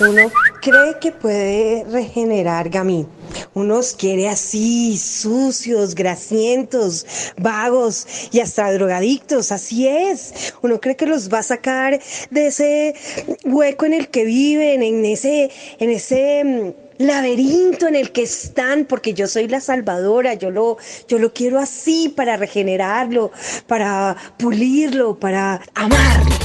uno cree que puede regenerar gamín. Unos quiere así, sucios, grasientos, vagos y hasta drogadictos, así es. Uno cree que los va a sacar de ese hueco en el que viven, en ese, en ese mm, laberinto en el que están, porque yo soy la salvadora, yo lo, yo lo quiero así para regenerarlo, para pulirlo, para amarlo.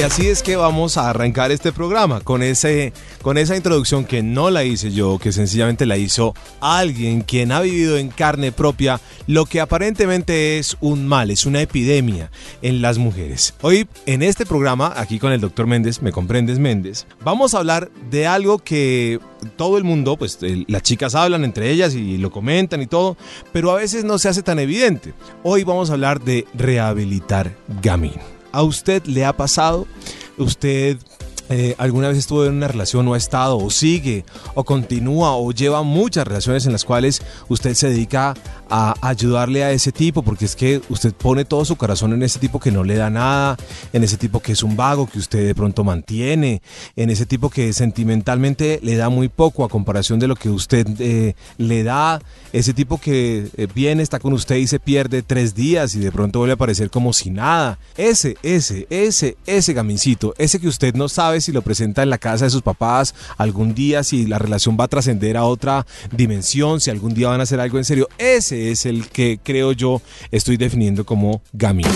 Y así es que vamos a arrancar este programa con, ese, con esa introducción que no la hice yo, que sencillamente la hizo alguien quien ha vivido en carne propia lo que aparentemente es un mal, es una epidemia en las mujeres. Hoy en este programa, aquí con el doctor Méndez, me comprendes Méndez, vamos a hablar de algo que todo el mundo, pues las chicas hablan entre ellas y lo comentan y todo, pero a veces no se hace tan evidente. Hoy vamos a hablar de rehabilitar gamín. ¿A usted le ha pasado? ¿Usted eh, alguna vez estuvo en una relación o ha estado o sigue o continúa o lleva muchas relaciones en las cuales usted se dedica a ayudarle a ese tipo porque es que usted pone todo su corazón en ese tipo que no le da nada, en ese tipo que es un vago que usted de pronto mantiene, en ese tipo que sentimentalmente le da muy poco a comparación de lo que usted eh, le da, ese tipo que eh, viene, está con usted y se pierde tres días y de pronto vuelve a aparecer como si nada. Ese, ese, ese, ese gamincito, ese que usted no sabe si lo presenta en la casa de sus papás algún día, si la relación va a trascender a otra dimensión, si algún día van a hacer algo en serio. Ese es el que creo yo estoy definiendo como Gamín.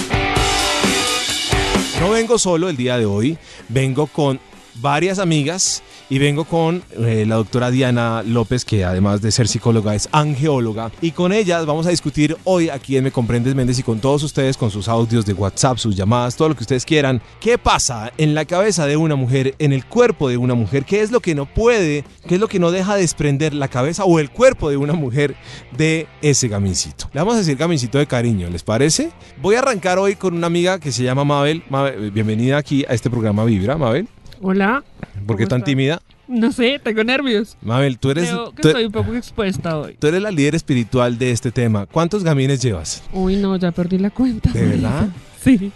No vengo solo el día de hoy, vengo con varias amigas y vengo con eh, la doctora Diana López, que además de ser psicóloga es angeóloga. Y con ellas vamos a discutir hoy aquí en Me Comprendes Méndez y con todos ustedes, con sus audios de WhatsApp, sus llamadas, todo lo que ustedes quieran. ¿Qué pasa en la cabeza de una mujer, en el cuerpo de una mujer? ¿Qué es lo que no puede, qué es lo que no deja desprender la cabeza o el cuerpo de una mujer de ese gamincito? Le vamos a decir gamincito de cariño, ¿les parece? Voy a arrancar hoy con una amiga que se llama Mabel. Mabel bienvenida aquí a este programa Vibra, Mabel. Hola. ¿Por qué tan tímida? No sé, tengo nervios. Mabel, tú eres. Creo que estoy un poco expuesta hoy. Tú eres la líder espiritual de este tema. ¿Cuántos gamines llevas? Uy, no, ya perdí la cuenta. ¿De verdad? Sí.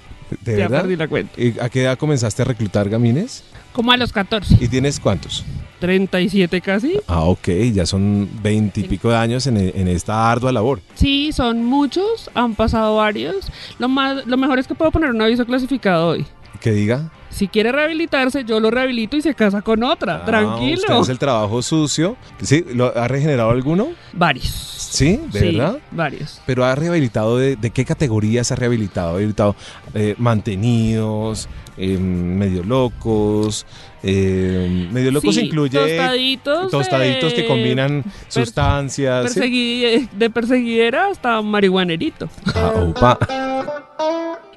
¿De ya verdad? perdí la cuenta. ¿Y a qué edad comenzaste a reclutar gamines? Como a los 14. ¿Y tienes cuántos? 37 casi. Ah, ok, ya son veinte y pico de años en, en esta ardua labor. Sí, son muchos, han pasado varios. Lo, más, lo mejor es que puedo poner un aviso clasificado hoy. ¿Qué diga? Si quiere rehabilitarse, yo lo rehabilito y se casa con otra. Ah, Tranquilo. Usted hace el trabajo sucio. ¿Sí? ¿Lo ha regenerado alguno? Varios. ¿Sí? ¿De Sí, verdad? Varios. Pero ha rehabilitado, de, de qué categorías ha rehabilitado? Ha rehabilitado eh, mantenidos, eh, medio locos. eh, medio locos Sí, incluye tostaditos, tostaditos que combinan sustancias. de perseguidera hasta marihuanerito. Ah, opa.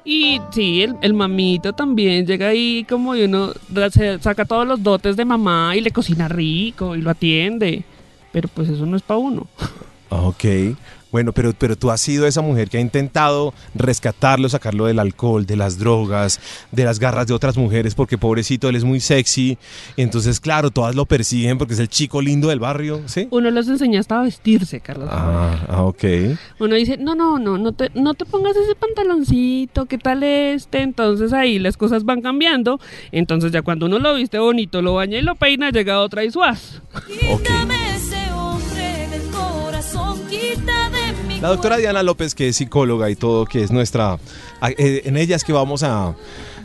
Y sí, el, el mamito también llega ahí como y uno se saca todos los dotes de mamá y le cocina rico y lo atiende. Pero pues eso no es para uno. Ah, Ok. Bueno, pero, pero tú has sido esa mujer que ha intentado rescatarlo, sacarlo del alcohol, de las drogas, de las garras de otras mujeres, porque pobrecito, él es muy sexy. Y entonces, claro, todas lo persiguen porque es el chico lindo del barrio, ¿sí? Uno los enseña hasta a vestirse, Carlos. Ah, ah, ok. Uno dice, no, no, no, no te, no te pongas ese pantaloncito, ¿qué tal este? Entonces ahí las cosas van cambiando. Entonces ya cuando uno lo viste bonito, lo baña y lo peina, llega otra y suaz. Ok. La doctora Diana López, que es psicóloga y todo, que es nuestra... eh, En ella es que vamos a,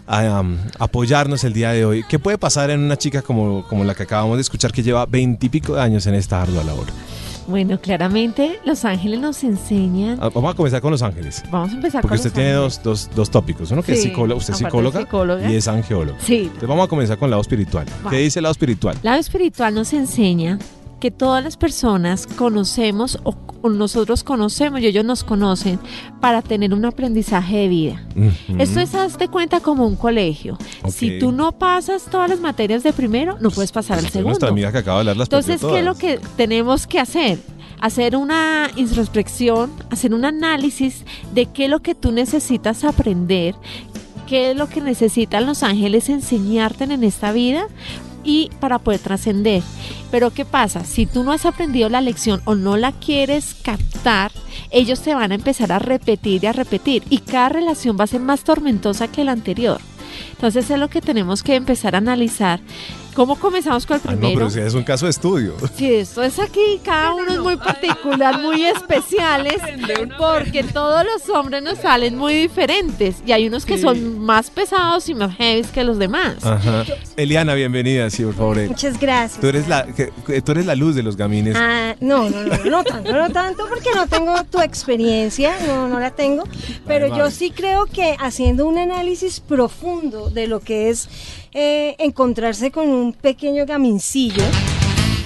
a, um, apoyarnos el día de hoy. ¿Qué puede pasar en una chica como, como la que acabamos de escuchar, que lleva veintipico de años en esta ardua labor? Bueno, claramente los ángeles nos enseñan. Ah, Vamos a comenzar con Los Ángeles. Vamos a empezar Porque con usted los tiene dos, dos, dos tópicos. Uno que es psicólogo, usted es psicóloga, psicóloga. y es angeólogo. Sí. Entonces vamos a comenzar con el lado espiritual. ¿Qué dice el lado espiritual? El lado espiritual nos enseña que todas las personas conocemos o nosotros conocemos y ellos nos conocen para tener un aprendizaje de vida. Esto es, hazte cuenta, como un colegio. Si tú no pasas todas las materias de primero, no puedes pasar al Usted, Nuestra segundo. amiga que acaba de hablar las Entonces, ¿qué es lo que tenemos que hacer? Hacer una introspección, hacer un análisis de qué es lo que tú necesitas aprender, qué es lo que necesitan los ángeles enseñarte en esta vida y para poder trascender. Pero ¿qué pasa? Si tú no has aprendido la lección o no la quieres captar, ellos te van a empezar a repetir y a repetir y cada relación va a ser más tormentosa que la anterior. Entonces es lo que tenemos que empezar a analizar. ¿Cómo comenzamos con el Ah, no, primero? pero si es un caso de estudio. Sí, esto es aquí, cada uno es muy particular, muy especiales, porque todos los hombres nos salen muy diferentes y hay unos que son más pesados y más heavy que los demás. Ajá. Eliana, bienvenida, sí, por favor. Muchas gracias. Tú eres la, que- tú eres la luz de los gamines. Ah, no, no, no, no tanto, no tanto porque no tengo tu experiencia, no, no la tengo, pero yo sí creo que haciendo un análisis profundo de lo que es eh, encontrarse con un pequeño gamincillo,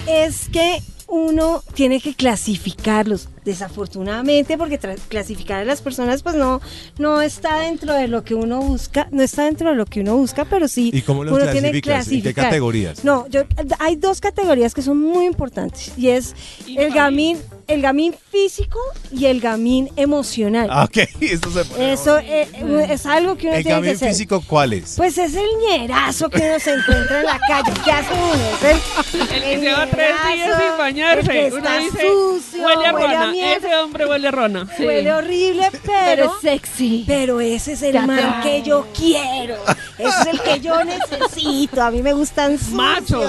es que uno tiene que clasificarlos, desafortunadamente, porque clasificar a las personas pues no, no está dentro de lo que uno busca, no está dentro de lo que uno busca, pero sí ¿Y cómo los uno tiene que clasificas? ¿En qué clasificar. categorías? No, yo, hay dos categorías que son muy importantes y es Y el gamín. Gamín, el gamín físico y el gamín emocional. Ah, ok, esto se pone- Eso eh, eh, es algo que uno ¿El tiene que gamin hacer. físico cuál es? Pues es el ñerazo que uno se encuentra en la calle. ¿Qué hace uno? Es el, El que lleva tres días sin bañarse. el que Uno está dice, sucio, huele a rona. Ese hombre huele a rona. huele horrible, Pero pero... es sexy. Pero ese es el Ya man que yo quiero. Ese es el que yo necesito. A mí me gustan sucios. Macho.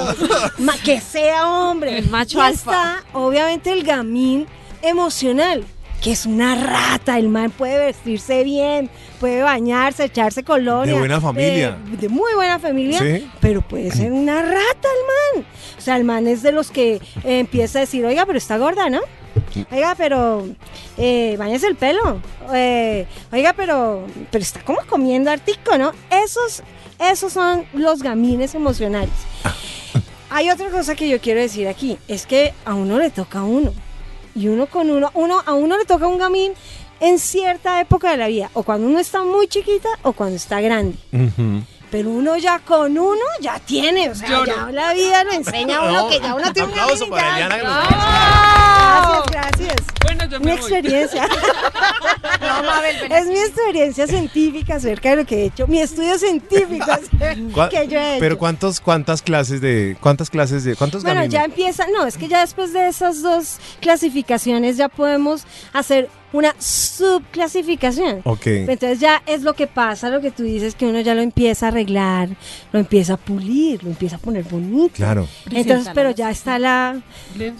Ma- que sea hombre. El macho Y alfa. está, obviamente, el gamín emocional. Que es una rata, el man puede vestirse bien, puede bañarse, echarse colonia. De buena familia. De, de muy buena familia, Sí. pero puede ser una rata el man. O sea, el man es de los que eh, empieza a decir, oiga, pero está gorda, ¿no? Oiga, pero eh, bañese el pelo. Eh, oiga, pero, pero está como comiendo artico, ¿no? Esos, esos son los gamines emocionales. Hay otra cosa que yo quiero decir aquí, es que a uno le toca a uno. Y uno con uno, uno a uno le toca un gamín en cierta época de la vida, o cuando uno está muy chiquita o cuando está grande. Pero uno ya con uno ya tiene, o sea, Yo ya la vida lo enseña a uno que ya uno tiene un Aplauso gamín y para Eliana que Gracias, gracias. Bueno, yo Mi me voy. experiencia. es mi experiencia científica acerca de lo que he hecho. Mi estudio científico ¿Cuá- que yo he hecho. Pero cuántos, cuántas clases de, cuántas clases de, cuántos Bueno, gamines? ya empieza, no, es que ya después de esas dos clasificaciones ya podemos hacer una subclasificación. Ok. Entonces ya es lo que pasa, lo que tú dices, que uno ya lo empieza a arreglar, lo empieza a pulir, lo empieza a poner bonito. Claro. Entonces, pero ya está la...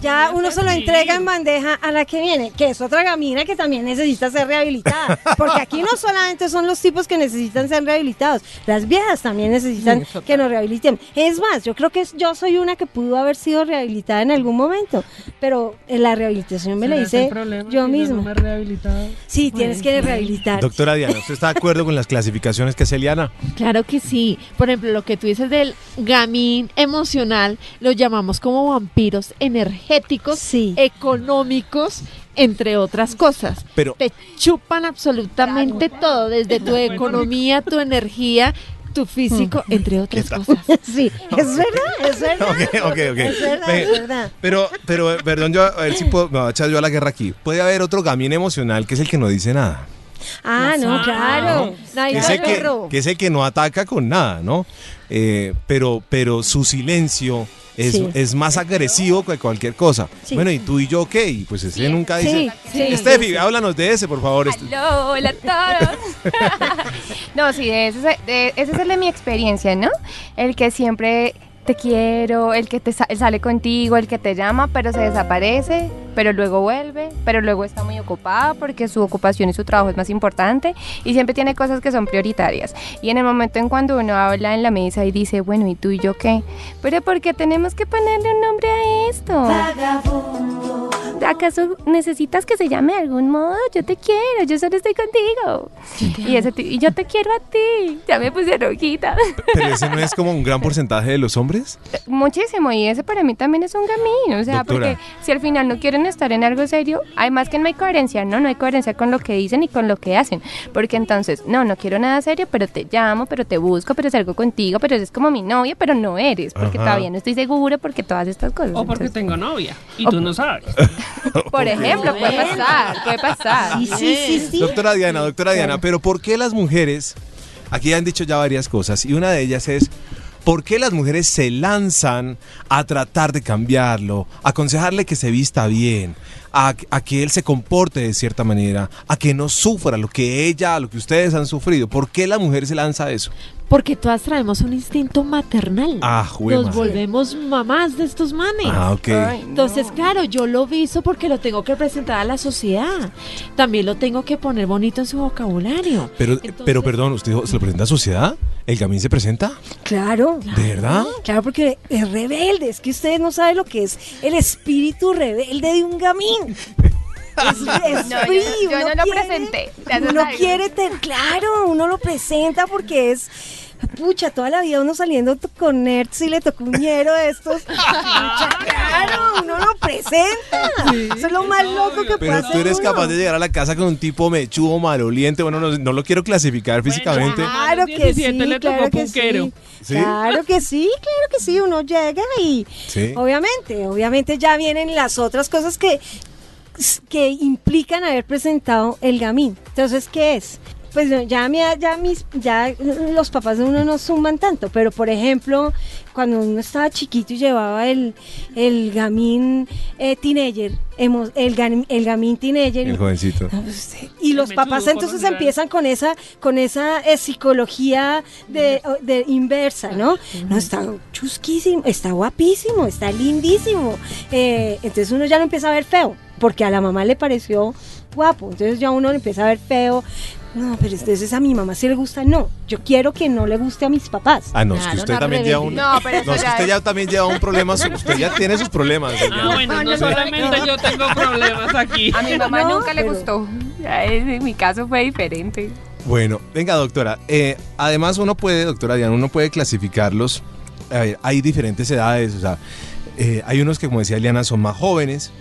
Ya uno se lo entrega en bandeja a la que viene, que es otra gamina que también necesita ser rehabilitada. Porque aquí no solamente son los tipos que necesitan ser rehabilitados, las viejas también necesitan que nos rehabiliten. Es más, yo creo que es- yo soy una que pudo haber sido rehabilitada en algún momento, pero en la rehabilitación me la ¿Será ese el hice problema, yo misma. no rehabilitado? Sí, tienes que rehabilitar. Doctora Diana, ¿usted está de acuerdo con las clasificaciones que hace Eliana? Claro que sí. Por ejemplo, lo que tú dices del gamín emocional, lo llamamos como vampiros energéticos, Sí. económicos, entre otras cosas. Pero, Te chupan absolutamente todo, desde tu economía, tu energía, tu físico, entre otras cosas. Sí, es verdad, es verdad. ok, ok, ok. Es verdad, Ve- es verdad. Pero, pero, perdón, yo a ver si puedo, me voy a echar yo a la guerra aquí. Puede haber otro gamín emocional que es el que no dice nada. Ah, no, claro. Nadie Que es, el que, que es el que no ataca con nada, ¿no? Eh, pero, pero su silencio es, Sí. es más agresivo que cualquier cosa. Sí. Bueno, ¿y tú y yo qué? Y pues ese nunca dice. Sí, sí. Steffi, háblanos de ese, por favor. Este- Aló, hola a todos. no, sí, ese, es- de- ese es el de mi experiencia, ¿no? El que siempre te quiero, el que te sa- sale contigo, el que te llama, pero se desaparece, pero luego vuelve, pero luego está muy ocupada porque su ocupación y su trabajo es más importante y siempre tiene cosas que son prioritarias. Y en el momento en cuando uno habla en la mesa y dice, bueno, ¿y tú y yo qué? Pero ¿por qué tenemos que ponerle un nombre a esto? ¿Acaso necesitas que se llame de algún modo? Yo te quiero, yo solo estoy contigo. Y, ese y yo te quiero a ti. Ya me puse rojita. Pero ese no es como un gran porcentaje de los hombres. Muchísimo, y ese para mí también es un camino. O sea, Doctora. porque si al final no quieren estar en algo serio, además que no hay coherencia, ¿no? No hay coherencia con lo que dicen y con lo que hacen. Porque entonces, no, no quiero nada serio, pero te llamo, pero te busco, pero salgo contigo, pero eres como mi novia, pero no eres, porque Ajá. todavía no estoy segura, porque todas estas cosas. O porque Entonces, tengo novia y tú no sabes. por ejemplo, puede pasar, puede pasar. Sí, sí, sí, sí. Doctora Diana, doctora Diana, pero ¿por qué las mujeres, aquí han dicho ya varias cosas, y una de ellas es, ¿Por qué las mujeres se lanzan a tratar de cambiarlo, a aconsejarle que se vista bien, a, a que él se comporte de cierta manera, a que no sufra lo que ella, lo que ustedes han sufrido? ¿Por qué la mujer se lanza a eso? Porque todas traemos un instinto maternal. Ah, jue Nos madre. volvemos mamás de estos manes. Ah, ok. Ay, Entonces, claro, yo lo viso porque lo tengo que presentar a la sociedad. También lo tengo que poner bonito en su vocabulario. Pero, Entonces- pero perdón, ¿usted se lo presenta a sociedad? ¿El gamín se presenta? Claro. ¿De verdad? Claro, porque es rebelde. Es que ustedes no saben lo que es el espíritu rebelde de un gamín. Es, es No, yo- no lo presenté, Uno quiere, te- claro, uno lo presenta porque es, pucha, toda la vida uno saliendo con nerds y le tocó un ñero de estos. Pucha, claro, uno lo presenta. Eso es lo más loco que Pero pasa. tú eres capaz de llegar a la casa con un tipo mechudo, maloliente. Bueno, no, no lo quiero clasificar físicamente. Claro que 17 sí, le claro que punquero. sí. ¿Sí? Claro que sí, claro que sí. Uno llega y Sí. obviamente, obviamente ya vienen las otras cosas que, que implican haber presentado el gamín. Entonces, ¿qué es? Pues no, ya, mi- ya, mis, ya los papás de uno no suman tanto, pero por ejemplo, cuando uno estaba chiquito y llevaba el, el gamín eh, teenager, hemos- el, el gamín teenager, El jovencito. y los papás entonces empiezan con esa con esa eh, psicología de, de inversa, ¿no? No, está chusquísimo, está guapísimo, está lindísimo. Eh, entonces uno ya lo empieza a ver feo, porque a la mamá le pareció guapo. Entonces ya uno lo empieza a ver feo. No, pero entonces a mi mamá sí le gusta. No, yo quiero que no le guste a mis papás. Ah, no, es que Claro, usted una también lleva un. No, pero eso No, es que ya usted es- ya también lleva un problema. su- Usted ya tiene sus problemas. Ah, bueno, no solamente yo tengo problemas aquí. A mi mamá No, nunca le pero- gustó. Ya, En mi caso fue diferente. Bueno, venga, doctora. eh, además, uno puede, doctora Diana, uno puede clasificarlos. A ver, hay diferentes edades. O sea, eh, hay unos que, como decía Eliana, son más jóvenes.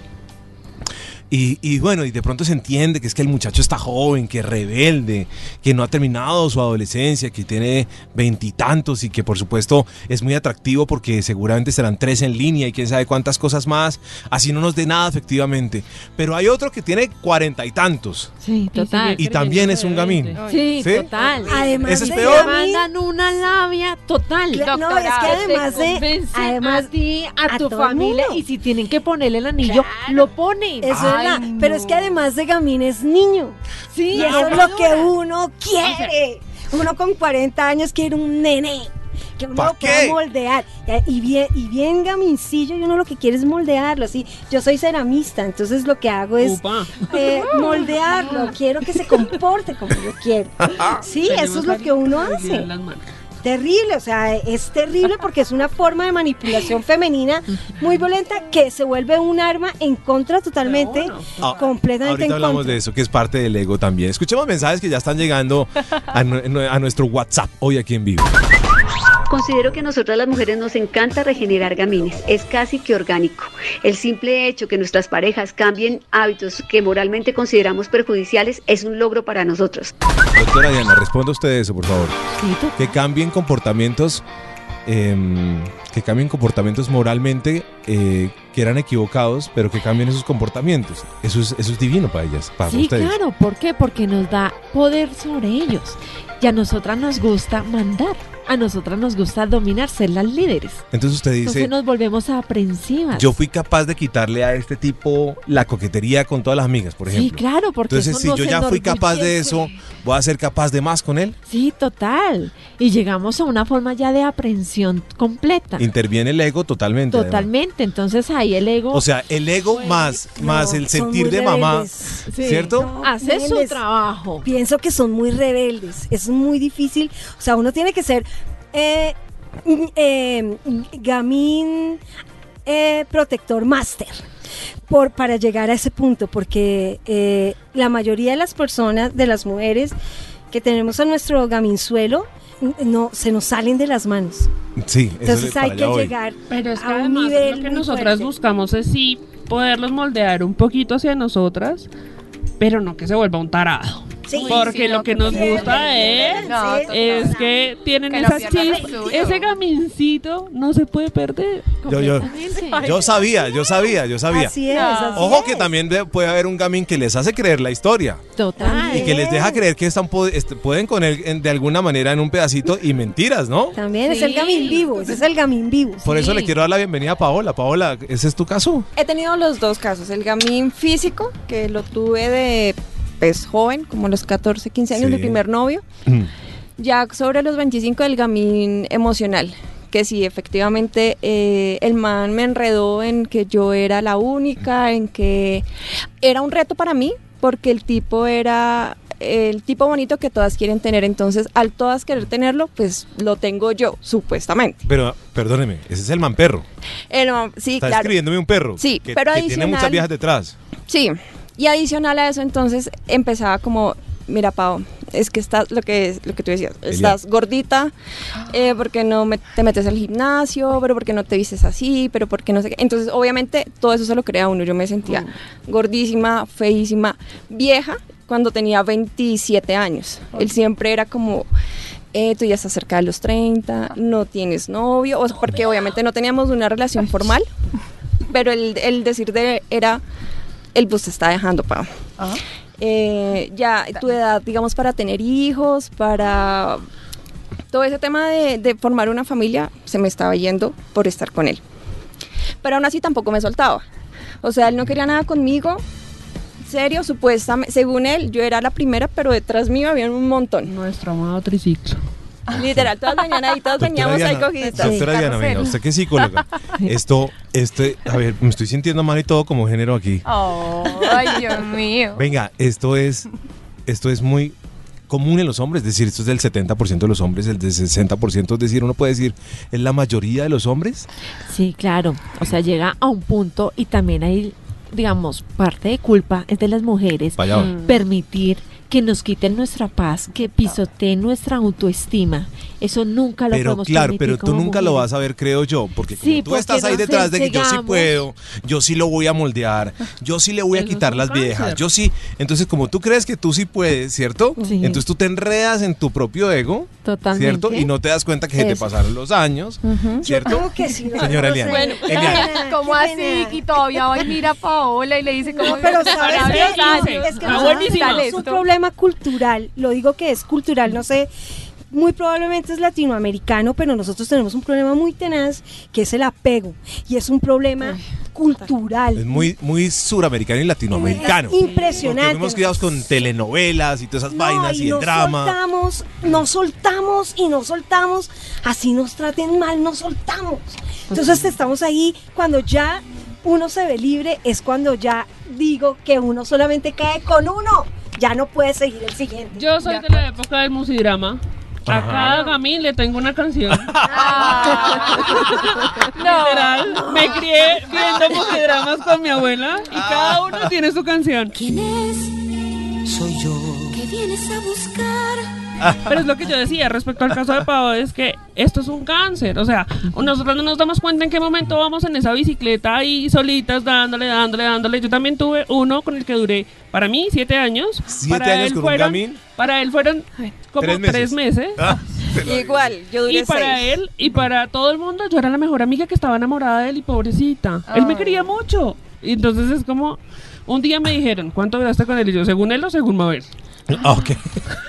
Y, y bueno, y de pronto se entiende que es que el muchacho está joven, que es rebelde, que no ha terminado su adolescencia, que tiene veintitantos y, que por supuesto es muy atractivo porque seguramente serán tres en línea y quién sabe cuántas cosas más. Así no nos dé nada efectivamente. Pero hay otro que tiene cuarenta y tantos. Sí, total. Y también es un gamín. Sí, ¿Sí? total. Además Ese es peor. Mandan una labia total. No, es que además de además a ti, a, a tu familia, mundo. y si tienen que ponerle el anillo, lo ponen. Eso Ay, no. pero es que además de gamín es niño. sí, Y eso es lo que uno quiere. Uno con 40 años quiere un nene. Que uno ¿Pa lo moldear. Y bien, y bien gamincillo, y uno lo que quiere es moldearlo. Así, yo soy ceramista, entonces lo que hago es eh, moldearlo. Quiero que se comporte como yo quiero. Sí, eso es lo que uno hace. Terrible, o sea, es terrible porque es una forma de manipulación femenina muy violenta que se vuelve un arma en contra totalmente. Ah, completamente Ahorita en hablamos contra. de eso, que es parte del ego también. Escuchemos mensajes que ya están llegando a nuestro WhatsApp hoy aquí en vivo. Considero que a nosotras las mujeres nos encanta regenerar gamines, es casi que orgánico. El simple hecho que nuestras parejas cambien hábitos que moralmente consideramos perjudiciales es un logro para nosotros. Doctora Diana, responda usted eso, por favor. Que cambien comportamientos, em, que cambien comportamientos moralmente eh, que eran equivocados, pero que cambien esos comportamientos. Eso es, eso es divino para ellas, para Sí, ustedes. claro, ¿por qué? Porque nos da poder sobre ellos. Y a nosotras nos gusta mandar, a nosotras nos gusta dominar, ser las líderes. Entonces usted dice, Entonces nos volvemos aprensivas. yo fui capaz de quitarle a este tipo la coquetería con todas las amigas, por Sí, ejemplo. claro, porque Entonces, si yo ya fui capaz de eso. ¿voy a ser capaz de más con él? Sí, total. Y llegamos a una forma ya de aprensión completa. Interviene el ego totalmente. además. Entonces ahí el ego O sea, el ego más, más No, el sentir de mamá. Sí. ¿cierto? No, hace su trabajo. Pienso que son muy rebeldes, es muy difícil, o sea, uno tiene que ser eh, eh, gamín eh, protector máster por, para llegar a ese punto, porque eh, la mayoría de las personas, de las mujeres que tenemos a nuestro gaminzuelo, no, se nos salen de las manos. Sí, Entonces es hay que voy. llegar Pero es que a un además nivel lo que nosotras fuerte. buscamos es sí poderlos moldear un poquito hacia nosotras, pero no que se vuelva un tarado. Sí. Porque Sí, lo que nos gusta es, No, es que tienen Que no esa pierdan el chispa. suyo. Ese gamincito no se puede perder. Yo, yo, yo sabía, yo sabía, yo sabía. Así es, así Ojo es. que también de- puede haber un gamín que les hace creer la historia Total. y que les deja creer que están pueden con él de alguna manera en un pedacito y mentiras, ¿no? También es el gamín vivo, ese es el gamín vivo. Por eso le quiero dar la bienvenida a Paola. Paola, ¿ese es tu caso? He tenido los dos casos, el gamín físico, que lo tuve de pues joven, como los 14, 15 años, Sí. mi primer novio, ya sobre los 25 del gamín emocional, que sí, efectivamente eh, el man me enredó en que yo era la única, en que era un reto para mí, porque el tipo era el tipo bonito que todas quieren tener, entonces al todas querer tenerlo, pues lo tengo yo, supuestamente. Pero, perdóneme, ese es el man perro. El man- sí, Está claro. escribiéndome un perro. Sí, que, pero que tiene muchas viejas detrás. Sí, y adicional a eso, entonces empezaba como, mira, Pau, es que estás, lo que es, lo que tú decías, estás gordita, eh, porque no me- te metes al gimnasio, pero porque no te vistes así, pero porque no sé qué. Entonces, obviamente, todo eso se lo crea uno. Yo me sentía gordísima, feísima, vieja, cuando tenía 27 años. Él siempre era como... eh, tú ya estás cerca de los 30, no tienes novio, o sea, porque obviamente no teníamos una relación formal, pero el, el decir de era, el bus te está dejando, Pau. Eh, ya tu edad, digamos, para tener hijos, para todo ese tema de, de formar una familia, se me estaba yendo por estar con él. Pero aún así tampoco me soltaba. O sea, él no quería nada conmigo. Serio, supuestamente, según él, yo era la primera, pero detrás mío había un montón. Nuestro amado triciclo. Literal, todas venían ahí, todos veníamos ahí Diana, cogidas. doctora Diana, venga, usted que es psicóloga. Esto, este, a ver, me estoy sintiendo mal y todo como género aquí. Oh, ay, Dios mío. Venga, esto es, esto es muy común en los hombres, es decir, esto es del 70% de los hombres, el del 60%, es decir, uno puede decir, ¿es la mayoría de los hombres? Sí, claro. O sea, llega a un punto y también hay, digamos, parte de culpa es de las mujeres Vaya, va. permitir que nos quiten nuestra paz, que pisoteen nuestra autoestima. Eso nunca lo Pero podemos claro, permitir pero tú nunca lo vas a ver, creo yo, porque como Sí, tú porque estás ahí detrás de que yo sí puedo, yo sí lo voy a moldear, yo sí le voy a es quitar las cáncer. viejas, yo sí. Entonces, como tú crees que tú sí puedes, ¿cierto? Sí. Entonces tú te enredas en tu propio ego, Totalmente. ¿cierto? Y no te das cuenta que se te pasaron los años, ¿cierto? ¿Cómo que sí? Señora No Eliana. sé. Bueno, Eliana. ¿Cómo así? pena. Y todavía va y mira a Paola y le dice como... No, pero sabes qué? No, es que nosotros buenísimo. tenemos un problema cultural, lo digo que es cultural, no sé, muy probablemente es latinoamericano, pero nosotros tenemos un problema muy tenaz que es el apego y es un problema cultural. Es muy, muy suramericano y latinoamericano. Es impresionante. Porque fuimos criados con telenovelas y todas esas No, vainas y, el nos drama. soltamos, nos soltamos y nos soltamos, así nos traten mal, nos soltamos. Entonces estamos ahí cuando ya uno se ve libre, es cuando ya digo que uno solamente cae con uno, ya no puede seguir el siguiente. Yo soy de la época del musidrama. A Ajá. cada gamín le tengo una canción. No. Literal, me crié viendo musidramas con mi abuela y cada uno tiene su canción. ¿Quién es? Soy yo. ¿Qué vienes a buscar? Pero es lo que yo decía respecto al caso de Pau, es que esto es un cáncer. O sea, nosotros no nos damos cuenta en qué momento vamos en esa bicicleta ahí solitas, dándole, dándole, dándole. Yo también tuve uno con el que duré, para mí, siete años. ¿Siete para años él con un fueron, gamín? Para él fueron como Tres meses. tres meses. Ah, Igual, yo duré Y para seis. él y para todo el mundo, yo era la mejor amiga que estaba enamorada de él y pobrecita. Él me quería mucho. Y entonces es como, un día me dijeron, ¿cuánto duraste con él? Y yo, según él o según Mabel. ok.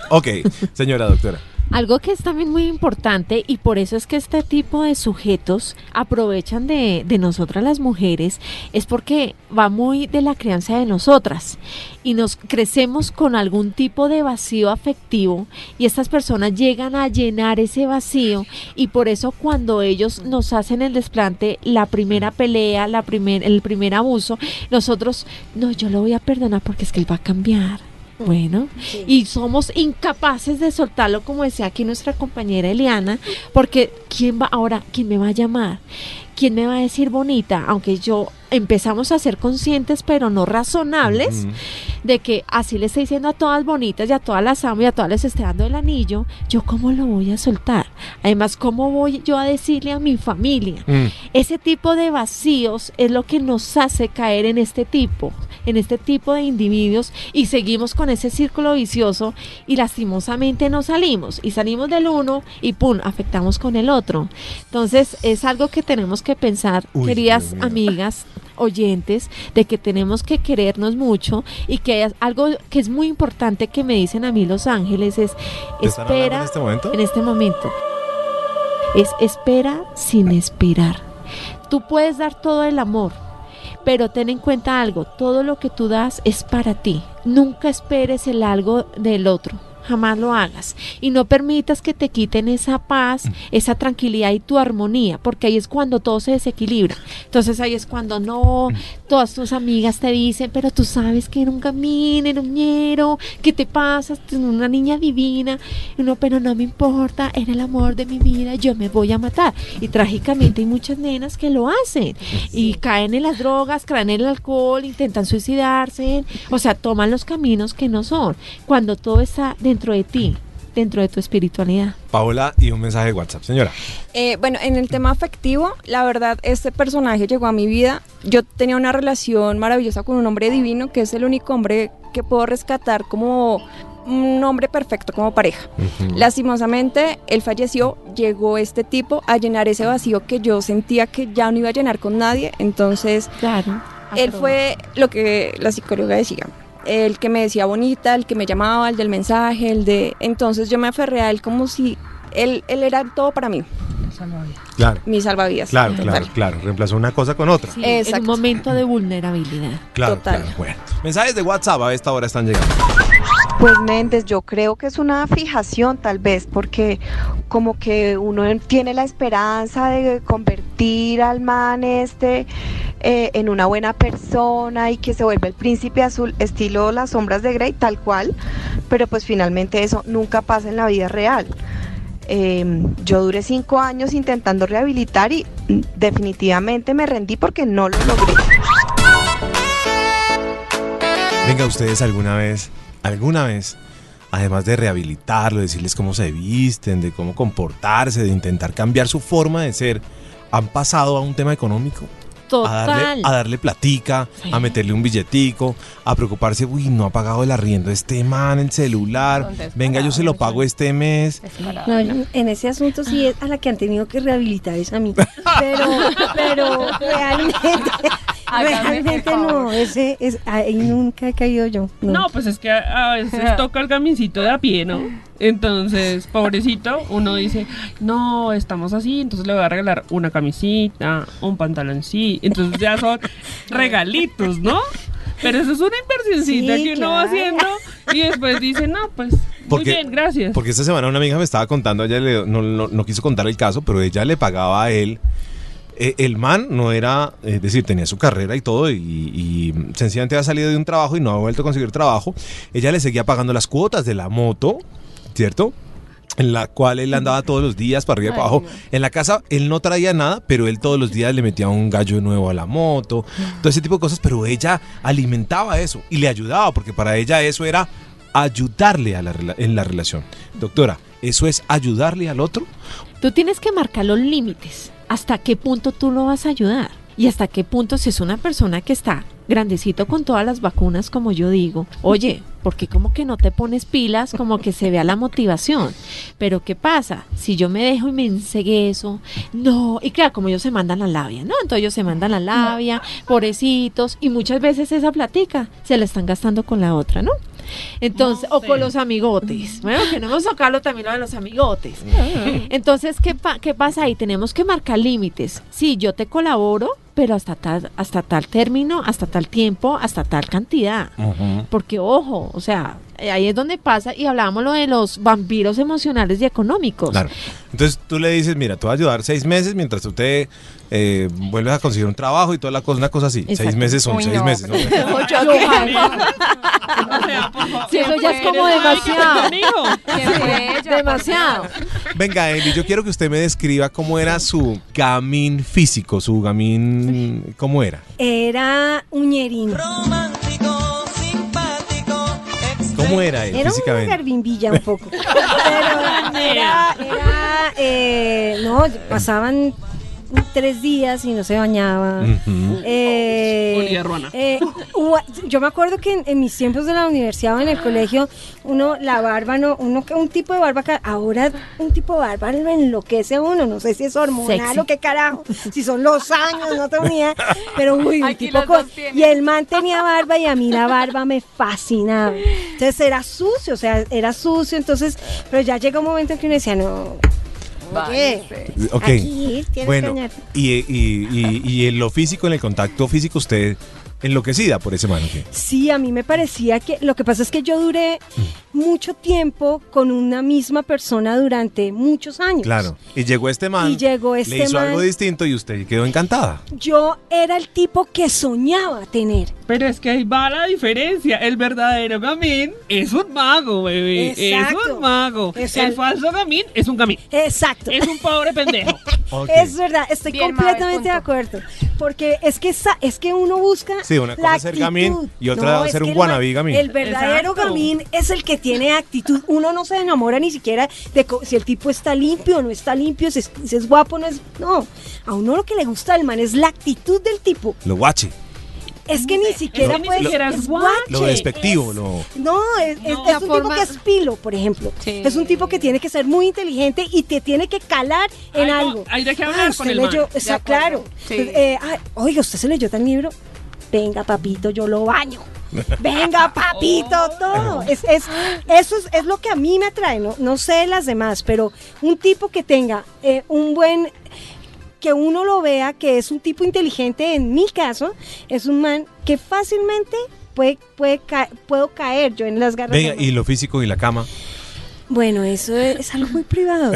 Ok, señora doctora. Algo que es también muy importante y por eso es que este tipo de sujetos aprovechan de, de nosotras las mujeres es porque va muy de la crianza de nosotras y nos crecemos con algún tipo de vacío afectivo y estas personas llegan a llenar ese vacío y por eso cuando ellos nos hacen el desplante, la primera pelea, la primer, el primer abuso, nosotros, no, yo lo voy a perdonar porque es que él va a cambiar. Bueno, y somos incapaces de soltarlo, como decía aquí nuestra compañera Eliana, porque ¿quién va ahora? ¿Quién me va a llamar? ¿Quién me va a decir bonita? Aunque yo empezamos a ser conscientes, pero no razonables, de que así le estoy diciendo a todas bonitas y a todas las amo y a todas les estoy dando el anillo, yo cómo lo voy a soltar. Además, ¿cómo voy yo a decirle a mi familia? Mm. Ese tipo de vacíos es lo que nos hace caer en este tipo. En este tipo de individuos y seguimos con ese círculo vicioso y lastimosamente no salimos y salimos del uno y pum, afectamos con el otro. Entonces es algo que tenemos que pensar, Uy, queridas amigas, oyentes, de que tenemos que querernos mucho y que algo que es muy importante que me dicen a mí los ángeles es ¿Te están hablando espera en este momento? en este momento. Es espera sin esperar. Tú puedes dar todo el amor, pero ten en cuenta algo, todo lo que tú das es para ti. Nunca esperes el algo del otro. Jamás lo hagas. Y no permitas que te quiten esa paz, esa tranquilidad y tu armonía, porque ahí es cuando todo se desequilibra. Entonces ahí es cuando no, todas tus amigas te dicen, pero tú sabes que era un camino, era un ñero, ¿qué te pasa? Tú eres una niña divina. Uno, pero no me importa, era el amor de mi vida, yo me voy a matar. Y trágicamente hay muchas nenas que lo hacen y caen en las drogas, caen en el alcohol, intentan suicidarse, o sea, toman los caminos que no son, cuando todo está dentro de ti, dentro de tu espiritualidad. Paola y un mensaje de WhatsApp, señora. Eh, bueno, en el tema afectivo, la verdad, este personaje llegó a mi vida. Yo tenía una relación maravillosa con un hombre divino, que es el único hombre que puedo rescatar como un hombre perfecto como pareja. Lastimosamente, él falleció, llegó este tipo a llenar ese vacío que yo sentía que ya no iba a llenar con nadie. Entonces, Claro. él fue lo que la psicóloga decía. El que me decía bonita, el que me llamaba, el del mensaje, el de... Entonces yo me aferré a él como si él, él era todo para mí, Claro, mi salvavidas. claro, Total. claro, claro. Reemplazó una cosa con otra. Sí, en un momento de vulnerabilidad. Claro, Total. claro. Bueno, mensajes de WhatsApp a esta hora están llegando. Pues Méndez, yo creo que es una fijación tal vez, porque como que uno tiene la esperanza de convertir al man este eh, en una buena persona y que se vuelve el príncipe azul, estilo las sombras de Grey, tal cual, pero pues finalmente eso nunca pasa en la vida real. Eh, yo duré cinco años intentando rehabilitar y mm, definitivamente me rendí porque no lo logré. Venga, ustedes alguna vez, alguna vez, además de rehabilitarlo, decirles cómo se visten, de cómo comportarse, de intentar cambiar su forma de ser, han pasado a un tema económico. A darle, Total. a darle platica, Sí. a meterle un billetico, a preocuparse, uy, no ha pagado el arriendo este man, el celular, venga, yo se lo pago este mes. No, en ese asunto sí es a la que han tenido que rehabilitar es a mí. Pero, pero realmente, realmente el favor. no, ese es ahí nunca he caído yo. No. No, pues es que a, a veces toca el camincito de a pie, ¿no? Entonces, pobrecito, uno dice, no, estamos así, entonces le voy a regalar una camisita, un pantaloncito. Entonces ya son regalitos, ¿no? Pero eso es una inversioncita Sí, que uno va haciendo y después dice, no, pues, muy bien, gracias. Porque esta semana una amiga me estaba contando, ella le- no, no- no quiso contar el caso, pero ella le pagaba a él. Eh, el man no era, es decir, tenía su carrera y todo, y, y sencillamente había salido de un trabajo y no ha vuelto a conseguir trabajo. Ella le seguía pagando las cuotas de la moto, ¿cierto? En la cual él andaba todos los días para arriba y para abajo. En la casa él no traía nada, pero él todos los días le metía un gallo nuevo a la moto, todo ese tipo de cosas, pero ella alimentaba eso y le ayudaba, porque para ella eso era ayudarle a la, en la relación. Doctora, ¿eso es ayudarle al otro? Tú tienes que marcar los límites. ¿Hasta qué punto tú lo vas a ayudar? Y hasta qué punto si es una persona que está grandecito con todas las vacunas, como yo digo, oye, porque como que no te pones pilas, como que se vea la motivación. Pero ¿qué pasa? Si yo me dejo y me ensegué eso, no, y claro, como ellos se mandan la labia, ¿no? Entonces ellos se mandan la labia, pobrecitos, y muchas veces esa platica se la están gastando con la otra, ¿no? Entonces, No o con los amigotes. Bueno, queremos tocarlo también lo de los amigotes. Entonces, ¿qué, pa- ¿qué pasa ahí? Tenemos que marcar límites. Sí, yo te colaboro, pero hasta tal, hasta tal término, hasta tal tiempo, hasta tal cantidad. Porque, ojo, o sea, ahí es donde pasa y hablábamos lo de los vampiros emocionales y económicos. Claro. Entonces tú le dices, mira, te voy a ayudar seis meses mientras tú te eh, vuelves a conseguir un trabajo y toda la cosa, una cosa así. Seis Exacto. meses son Uy, seis no, meses. Sí, eso ya es como demasiado. Demasiado. Venga, Eli, yo quiero que usted me describa cómo era su gamín físico, su gamín, ¿cómo era? Era uñerino. ¿Cómo era él Era una físicamente? garbimbilla un poco. Pero era, era, eh, no, pasaban tres días y no se bañaba. Eh, eh, hubo- yo me acuerdo que en, en mis tiempos de la universidad o en el colegio, uno, la barba, no, uno, un tipo de barba, ahora un tipo de barba lo enloquece a uno, no sé si es hormonal Sexy. o qué carajo, si son los años, no tengo ni idea, pero uy, un Aquí tipo con- y el man tenía barba y a mí la barba me fascinaba, entonces era sucio, o sea, era sucio, entonces, pero ya llega un momento en que uno decía, no, oye, Ok. aquí Bueno, y, y, y, y en lo físico, en el contacto físico, usted enloquecida por ese man. Sí, a mí me parecía que lo que pasa es que yo duré mucho tiempo con una misma persona durante muchos años. Claro. Y llegó este man. Y llegó este Le hizo man. algo distinto y usted quedó encantada. Yo era el tipo que soñaba tener. Pero es que ahí va la diferencia. El verdadero gamín es un mago, bebé. Exacto. Es un mago. Exacto. El falso gamín es un gamín. Exacto. Es un pobre pendejo. Es verdad, estoy Bien, completamente de acuerdo. Porque es que es que uno busca. Sí, una cosa la es ser gamín y otra es ser un wannabe gamín. El verdadero Exacto. gamín es el que tiene actitud. Uno no se enamora ni siquiera de si el tipo está limpio o no está limpio, si es, si es guapo o no es. No. A uno lo que le gusta al man es la actitud del tipo. Lo guache. Es que ni siquiera puede siquiera es guache. Lo despectivo. Lo... No, es, es- No. es un forma- tipo que es pilo, por ejemplo. Sí. Es un tipo que tiene que ser muy inteligente y te tiene que calar en Ay, no, algo. hay de qué Ah, hablar con el leyó, man. o sea, claro. Sí. Eh, ay, oiga, ¿usted se leyó tal libro? Venga, papito, yo lo baño. Venga, papito, Oh. todo. Es, es- eso es, es lo que a mí me atrae. No, no sé las demás, pero un tipo que tenga eh, un buen que uno lo vea que es un tipo inteligente, en mi caso, es un man que fácilmente puede, puede ca- puedo caer yo en las garras. Venga, y lo físico y la cama. Bueno, eso es, es algo muy privado,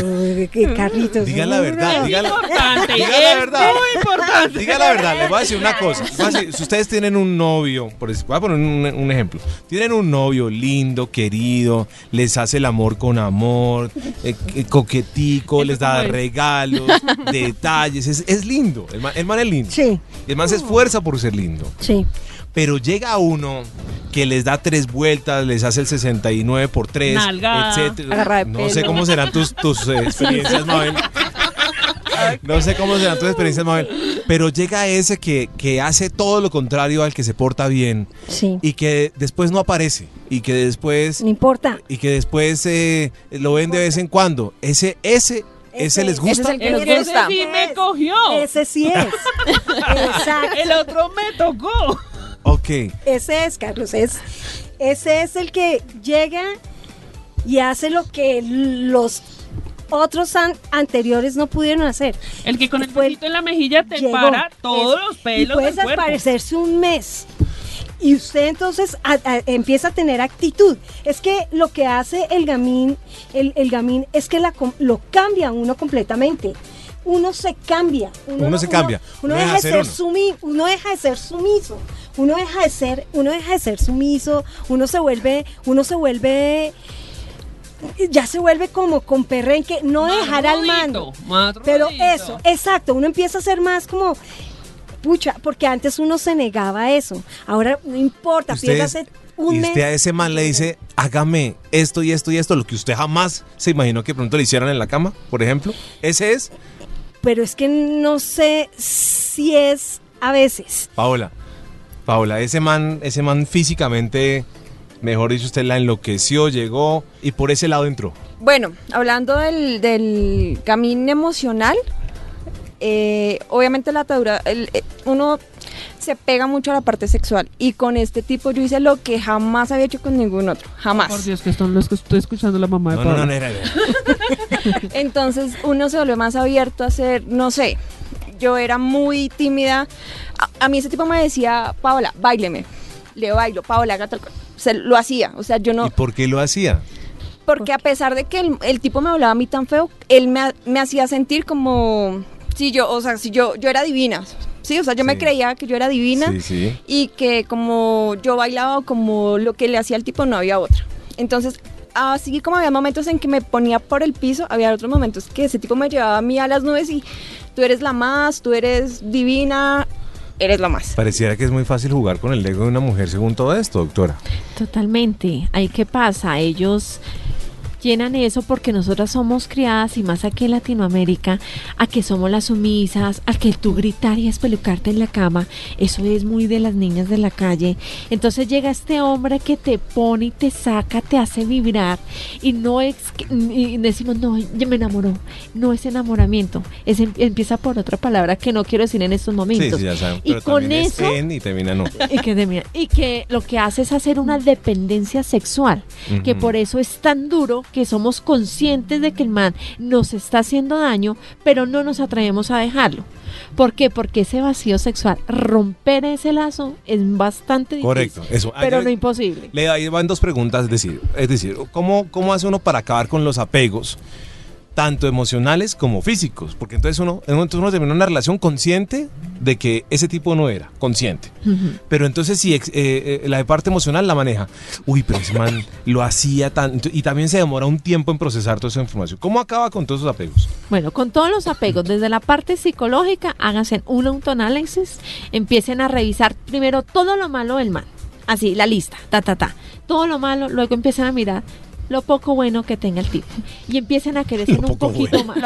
que Carlitos. Diga la verdad, diga la- Importante. Diga la verdad. muy importante. Diga la verdad, les voy a decir una cosa. Voy a decir, si ustedes tienen un novio, por eso, voy a poner un, un ejemplo. Tienen un novio lindo, querido, les hace el amor con amor, eh, eh, coquetico, les da regalos, detalles. Es, es lindo. El man, el man es lindo. Sí, El man se esfuerza por ser lindo. sí. Pero llega uno que les da tres vueltas, les hace el 69 por 3, Nalgada, etcétera. No sé cómo serán tus, tus experiencias, Mabel. No sé cómo serán tus experiencias, Mabel. Pero llega ese que, que hace todo lo contrario al que se porta bien Sí. y que después no aparece y que después No importa. y que después eh, lo ven de vez en cuando. Ese ese ese, les gusta. ese es el que Es nos que ese gusta. sí me cogió. Ese sí es. Exacto. El otro me tocó. Ok. Ese es, Carlos. Es, ese es el que llega y hace lo que los otros an- anteriores no pudieron hacer. El que con el besito en la mejilla te Llegó. para todos Es- los pelos Y puedes del cuerpo. aparecerse un mes. Y usted entonces a- a- empieza a tener actitud. Es que lo que hace el gamín, el, el gamín es que la com- lo cambia a uno completamente. Uno se cambia. Uno se cambia. Uno, Uno deja deja de ser ser uno. sumi- uno deja de ser sumiso. Uno deja de ser, uno deja de ser sumiso. Uno se vuelve, uno se vuelve, ya se vuelve como con perrenque, no Más dejar al mando. Pero eso, exacto, uno empieza a ser más como, pucha, porque antes uno se negaba a eso. Ahora no importa, piérdase un y mes. usted a ese man le dice, hágame esto y esto y esto, lo que usted jamás se imaginó que pronto le hicieran en la cama, por ejemplo. Ese es, Pero es que no sé si es a veces. Paola. Paola, ese man, ese man físicamente, mejor dicho, usted la enloqueció, llegó y por ese lado entró. Bueno, hablando del, del camino emocional, eh, obviamente la atadura, el- eh, uno se pega mucho a la parte sexual y con este tipo yo hice lo que jamás había hecho con ningún otro, jamás. Por Dios, que están los que estoy escuchando la mamá de No, no, Pablo. no, no. Entonces uno se vuelve más abierto a hacer, no sé, yo era muy tímida. A, a mí ese tipo me decía, Paola, baileme. Le bailo, Paola, haga tal cosa. Se lo hacía, o sea, yo no, ¿Y por qué lo hacía? porque a pesar de que el, el tipo me hablaba a mí tan feo, él me, me hacía sentir como si yo, o sea, si yo, yo era divina. Sí, o sea, yo me creía que yo era divina Sí, sí. y que como yo bailaba como lo que le hacía al tipo no había otra. Entonces, así como había momentos en que me ponía por el piso, había otros momentos que ese tipo me llevaba a mí a las nubes y tú eres la más, tú eres divina, eres la más. Pareciera que es muy fácil jugar con el ego de una mujer según todo esto, doctora. Totalmente. Ahí qué pasa, ellos llenan eso porque nosotras somos criadas y más aquí en Latinoamérica a que somos las sumisas, a que tú gritar y espelucarte en la cama, eso es muy de las niñas de la calle. Entonces llega este hombre que te pone y te saca, te hace vibrar y no es y decimos, no, me enamoró. No es enamoramiento, es em- empieza por otra palabra que no quiero decir en estos momentos. sí, ya saben. y Pero con es eso en y termina no. y que, y que lo que hace es hacer una dependencia sexual, que por eso es tan duro que somos conscientes de que el man nos está haciendo daño, pero no nos atrevemos a dejarlo. ¿Por qué? Porque ese vacío sexual, romper ese lazo es bastante difícil. Correcto, eso. Pero no imposible. Le ahí van dos preguntas, es decir, es decir, ¿cómo, ¿cómo hace uno para acabar con los apegos, tanto emocionales como físicos? Porque entonces uno, en un momento uno termina una relación consciente de que ese tipo no era, consciente. Pero entonces si eh, eh, la parte emocional la maneja, uy, pero ese man lo hacía tan... Y también se demora un tiempo en procesar toda esa información. ¿Cómo acaba con todos esos apegos? Bueno, con todos los apegos, desde la parte psicológica, háganse un autoanálisis, empiecen a revisar primero todo lo malo del man. Así, la lista, ta, ta, ta. Todo lo malo, luego empiezan a mirar lo poco bueno que tenga el tipo. Y empiecen a querer ser un poquito más.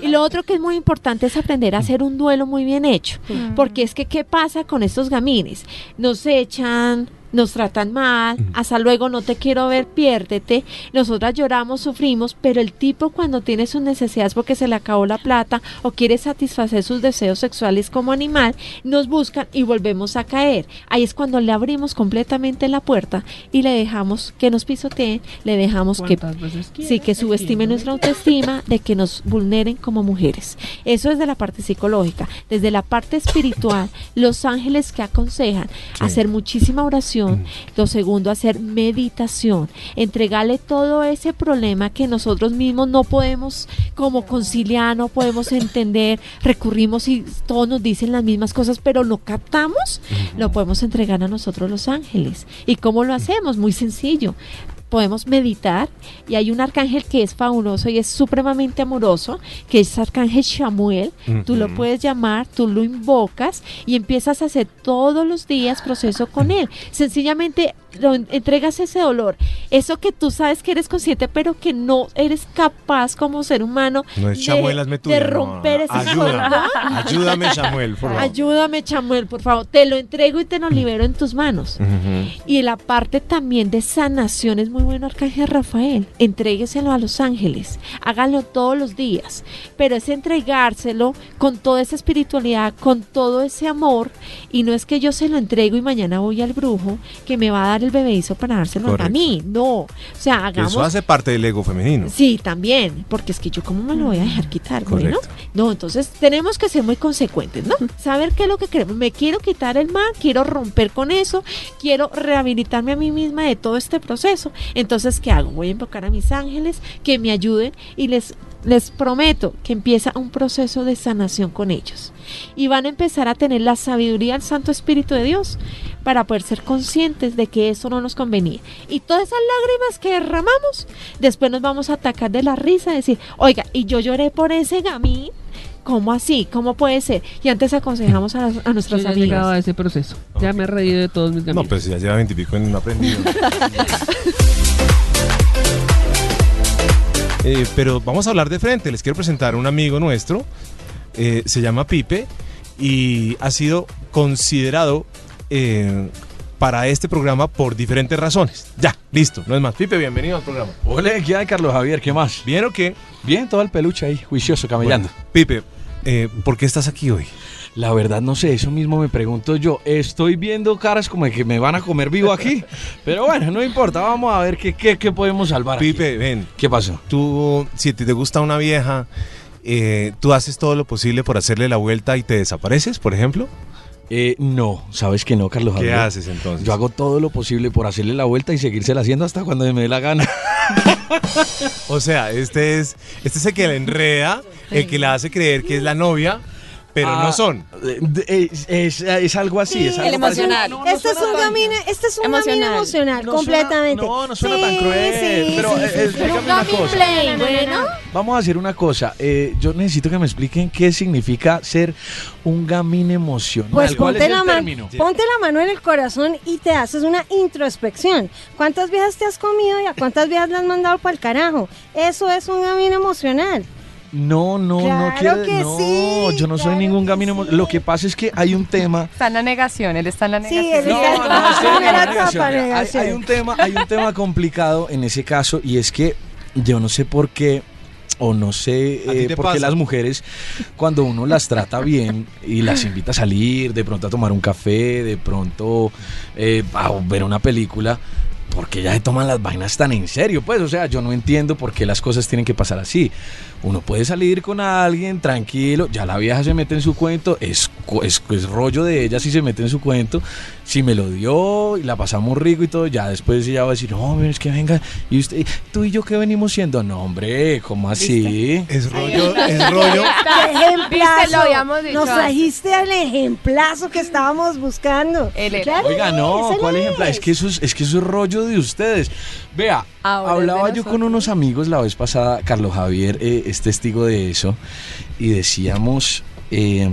Y lo otro que es muy importante es aprender a hacer un duelo muy bien hecho. Porque es que, ¿qué pasa con estos gamines? Nos echan, nos tratan mal, hasta luego no te quiero ver, piérdete. Nosotras lloramos, sufrimos, pero el tipo cuando tiene sus necesidades porque se le acabó la plata o quiere satisfacer sus deseos sexuales como animal, nos buscan y volvemos a caer. Ahí es cuando le abrimos completamente la puerta y le dejamos que nos pisoteen, le dejamos que ¿Cuántas veces Sí, que subestimen nuestra autoestima, de que nos vulneren como mujeres. Eso es de la parte psicológica. Desde la parte espiritual, los ángeles que aconsejan hacer muchísima oración. Lo segundo, hacer meditación. Entregarle todo ese problema que nosotros mismos no podemos como conciliar, no podemos entender. Recurrimos y todos nos dicen las mismas cosas, pero no captamos. Lo podemos entregar a nosotros los ángeles. ¿Y cómo lo hacemos? Muy sencillo podemos meditar y hay un arcángel que es fabuloso y es supremamente amoroso, que es arcángel Samuel. Tú lo puedes llamar, tú lo invocas y empiezas a hacer todos los días proceso con él. Sencillamente lo en- entregas ese dolor, eso que tú sabes que eres consciente, pero que no eres capaz como ser humano No es de- Samuel, hazme de tuya. no, romper ese cordón. ayúdame, Samuel, por favor. Ayúdame, Chamuel, por favor. Te lo entrego y te lo libero en tus manos. Y la parte también de sanación es muy bueno, Arcángel Rafael. Entrégueselo a los ángeles. Háganlo todos los días. Pero es entregárselo con toda esa espiritualidad, con todo ese amor. Y no es que yo se lo entrego y mañana voy al brujo que me va a dar el bebeízo para dárselo a mí. No. O sea, hagamos. Eso hace parte del ego femenino. Sí, también, porque es que yo cómo me lo voy a dejar quitar, bueno. No, entonces tenemos que ser muy consecuentes, ¿no? Saber qué es lo que queremos. Me quiero quitar el mal, quiero romper con eso, quiero rehabilitarme a mí misma de todo este proceso. Entonces, ¿qué hago? Voy a invocar a mis ángeles que me ayuden y les les prometo que empieza un proceso de sanación con ellos. Y van a empezar a tener la sabiduría del Santo Espíritu de Dios para poder ser conscientes de que eso no nos convenía. Y todas esas lágrimas que derramamos, después nos vamos a atacar de la risa, decir, oiga, y yo lloré por ese gamín. ¿Cómo así? ¿Cómo puede ser? Y antes aconsejamos a, las- a Yo nuestras ya he llegado amigas. a ese proceso. Ya me he reído de todos mis No, amigos. pues ya lleva veintipico en no aprendido. Eh, pero vamos a hablar de frente. Les quiero presentar a un amigo nuestro. eh, se llama Pipe y ha sido considerado eh, para este programa por diferentes razones. Ya, listo, no es más. Pipe, bienvenido al programa. Hola, ¿qué hay, Carlos Javier? ¿Qué más? ¿Bien o qué? Bien, todo el peluche ahí, juicioso, camellando. Bueno, Pipe, eh, ¿por qué estás aquí hoy? La verdad no sé, eso mismo me pregunto yo. Estoy viendo caras como que me van a comer vivo aquí. Pero bueno, no importa, vamos a ver qué, qué, qué podemos salvar. aquí. Pipe, ven. ¿Qué pasó? Tú, si te te gusta una vieja, eh, ¿tú haces todo lo posible por hacerle la vuelta y te desapareces, por ejemplo? Eh, no, sabes que no, Carlos ¿Qué Javier. haces entonces? Yo hago todo lo posible por hacerle la vuelta y seguírsela haciendo hasta cuando me dé la gana. O sea, este es, este es el que la enreda, el que la hace creer que es la novia, pero Ah, no son. eh, Es, es- es algo así, es algo el parecido. emocional. este es un gamine, este es un gamine Emocional. emocional, No suena- completamente. no, no suena Sí, tan cruel, sí, pero, sí, eh, sí, eh, sí. una cosa. play, bueno. vamos a hacer una cosa. eh, yo necesito que me expliquen qué significa ser un gamín emocional. Pues ¿Cuál ponte es el la, mano, término? ponte la mano en el corazón y te haces una introspección. ¿Cuántas viejas te has comido y a cuántas viejas le has mandado para el carajo? Eso es un gamín emocional. No, no, no quiero. que no, sí, yo no soy ningún emocional. Lo que pasa es que hay un tema. Está en la negación, él está en la Sí, negación. él No, está en no, la estoy en primera negación. Hay- negación. Hay, un tema, hay un tema complicado en ese caso y es que yo no sé por qué o no sé ¿A ti eh, por qué las mujeres cuando uno las trata bien y las invita a salir, de pronto a tomar un café, de pronto eh, a ver una película. porque ya se toman las vainas tan en serio, pues, o sea, yo no entiendo por qué las cosas tienen que pasar así. Uno puede salir con alguien tranquilo, ya la vieja se mete en su cuento, es, es, es rollo de ella si se mete en su cuento, si me lo dio y la pasamos rico y todo, ya después ella va a decir, no, pero es que venga, y usted, tú y yo qué venimos siendo, no, hombre, ¿cómo así? Es rollo, es rollo. ¡Qué ejemplazo! Dicho Nos trajiste al ejemplazo que estábamos buscando. Oiga, no, ¿cuál ejemplo? Es que eso es, es que eso es rollo de ustedes. Vea, Ahora es hablaba yo con unos amigos la vez pasada, Carlos Javier eh, es testigo de eso, y decíamos, eh,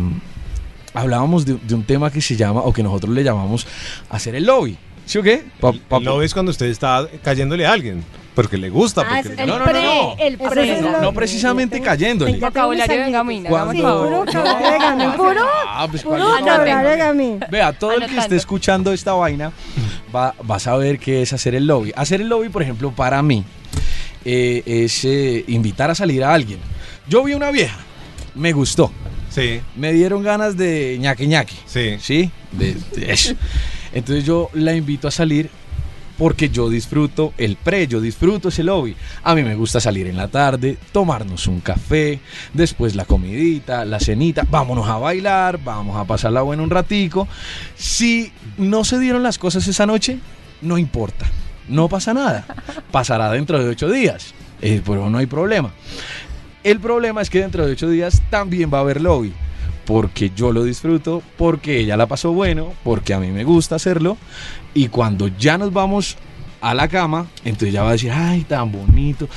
hablábamos de, de un tema que se llama, o que nosotros le llamamos, hacer el lobby. ¿Sí o qué? Pa- pa- No ves cuando usted está cayéndole a alguien, porque le gusta. Ah, Porque el No, no, no, pre, no. el pre. es el no, precisamente cayéndole. Vocabulario de Gamina, Cuando- hagamos favor. Puro vocabulario de puro, Ah, pues, puro ¿cuál es? vocabulario de gamín. Vea, todo el que esté escuchando esta vaina va, va a saber qué es hacer el lobby. Hacer el lobby, por ejemplo, para mí, eh, es eh, invitar a salir a alguien. Yo vi una vieja, me gustó, Sí, me dieron ganas de ñaque ñaque. sí. ¿Sí? De, de eso. Entonces yo la invito a salir porque yo disfruto el pre, yo disfruto ese lobby. A mí me gusta salir en la tarde, tomarnos un café, después la comidita, la cenita, vámonos a bailar, vamos a pasarla buena un ratico. Si no se dieron las cosas esa noche, no importa, no pasa nada. Pasará dentro de ocho días, eh, pero no hay problema. El problema es que dentro de ocho días también va a haber lobby. Porque yo lo disfruto, porque ella la pasó bueno, porque a mí me gusta hacerlo. Y cuando ya nos vamos a la cama, entonces ya va a decir, ay, tan bonito,